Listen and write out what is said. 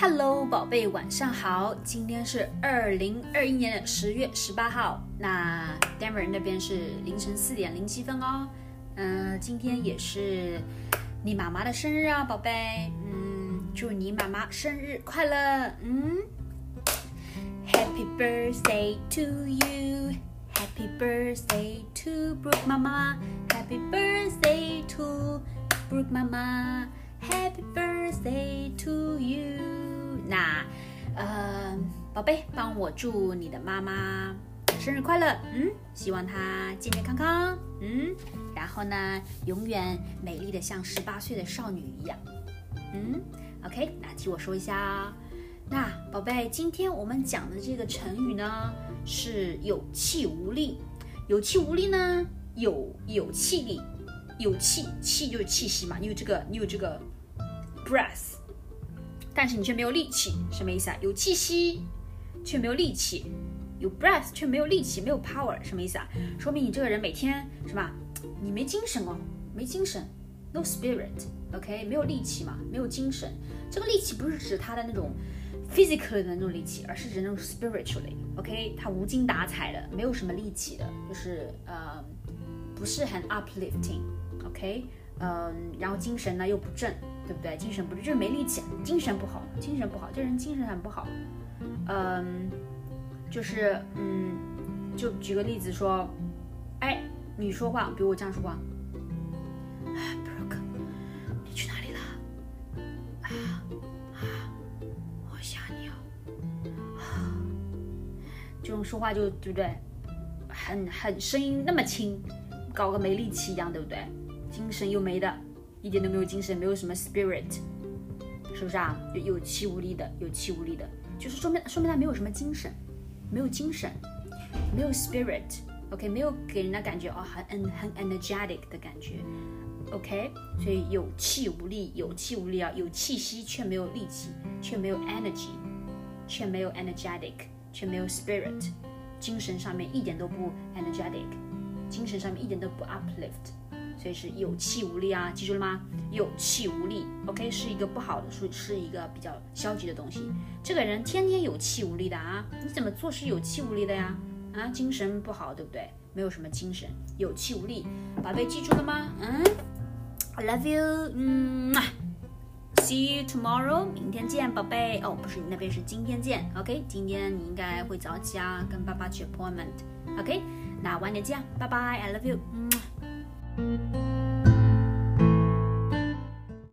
Hello，宝贝，晚上好。今天是二零二一年的十月十八号，那 Denver 那边是凌晨四点零七分哦。嗯，今天也是你妈妈的生日啊，宝贝。嗯，祝你妈妈生日快乐。嗯，Happy birthday to you，Happy birthday to Brooke 妈妈，Happy birthday to Brooke 妈妈宝贝，帮我祝你的妈妈生日快乐。嗯，希望她健健康康。嗯，然后呢，永远美丽的像十八岁的少女一样。嗯，OK，那听我说一下啊。那宝贝，今天我们讲的这个成语呢是有气无力。有气无力呢，有有气力，有气气就是气息嘛，你有这个，你有这个 breath。但是你却没有力气，什么意思啊？有气息却没有力气，有 breath 却没有力气，没有 power，什么意思啊？说明你这个人每天什么？你没精神哦，没精神，no spirit，OK，没有力气嘛，没有精神。这个力气不是指他的那种 physically 的那种力气，而是指那种 spiritually，OK，他无精打采的，没有什么力气的，就是呃，不是很 uplifting，OK，嗯，然后精神呢又不正。对不对？精神不就是没力气，精神不好，精神不好，这人精神很不好。嗯，就是嗯，就举个例子说，哎，你说话，比如我这样说话，哎，Brooke，你去哪里了？啊啊，我想你哦。这种说话就对不对？很很声音那么轻，搞个没力气一样，对不对？精神又没的。一点都没有精神，没有什么 spirit，是不是啊？有有气无力的，有气无力的，就是说明说明他没有什么精神，没有精神，没有 spirit，OK，没有给人的感觉哦，很很 energetic 的感觉，OK，所以有气无力，有气无力啊，有气息却没有力气，却没有 energy，却没有 energetic，却没有 spirit，精神上面一点都不 energetic，精神上面一点都不 uplift。所以是有气无力啊，记住了吗？有气无力，OK，是一个不好的，是是一个比较消极的东西。这个人天天有气无力的啊，你怎么做事有气无力的呀？啊，精神不好，对不对？没有什么精神，有气无力，宝贝记住了吗？嗯，I love you，嗯，See you tomorrow，明天见，宝贝。哦，不是你，那边是今天见，OK，今天你应该会早起啊，跟爸爸去 appointment，OK，那晚点见，拜拜，I love you。thank you